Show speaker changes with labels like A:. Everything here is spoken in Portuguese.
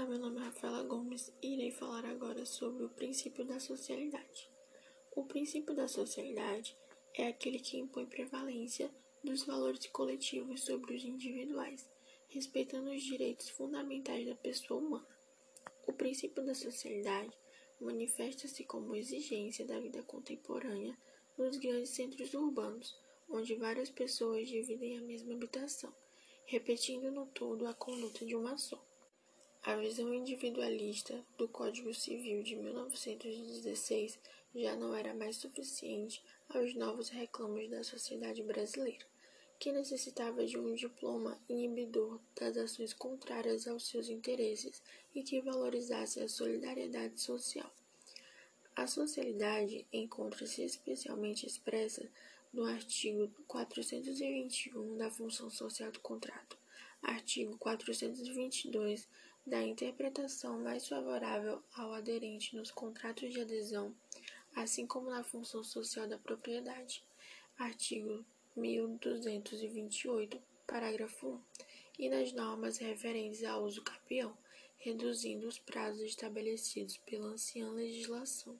A: Olá, meu nome é Rafaela Gomes e irei falar agora sobre o princípio da socialidade. O princípio da socialidade é aquele que impõe prevalência dos valores coletivos sobre os individuais, respeitando os direitos fundamentais da pessoa humana. O princípio da socialidade manifesta-se como exigência da vida contemporânea nos grandes centros urbanos, onde várias pessoas dividem a mesma habitação, repetindo no todo a conduta de uma só. A visão individualista do Código Civil de 1916 já não era mais suficiente aos novos reclamos da sociedade brasileira, que necessitava de um diploma inibidor das ações contrárias aos seus interesses e que valorizasse a solidariedade social. A socialidade encontra-se especialmente expressa no artigo 421 da função social do contrato, artigo 422 da interpretação mais favorável ao aderente nos contratos de adesão, assim como na função social da propriedade. Artigo 1228, parágrafo 1, e nas normas referentes ao uso capião, reduzindo os prazos estabelecidos pela anciã legislação.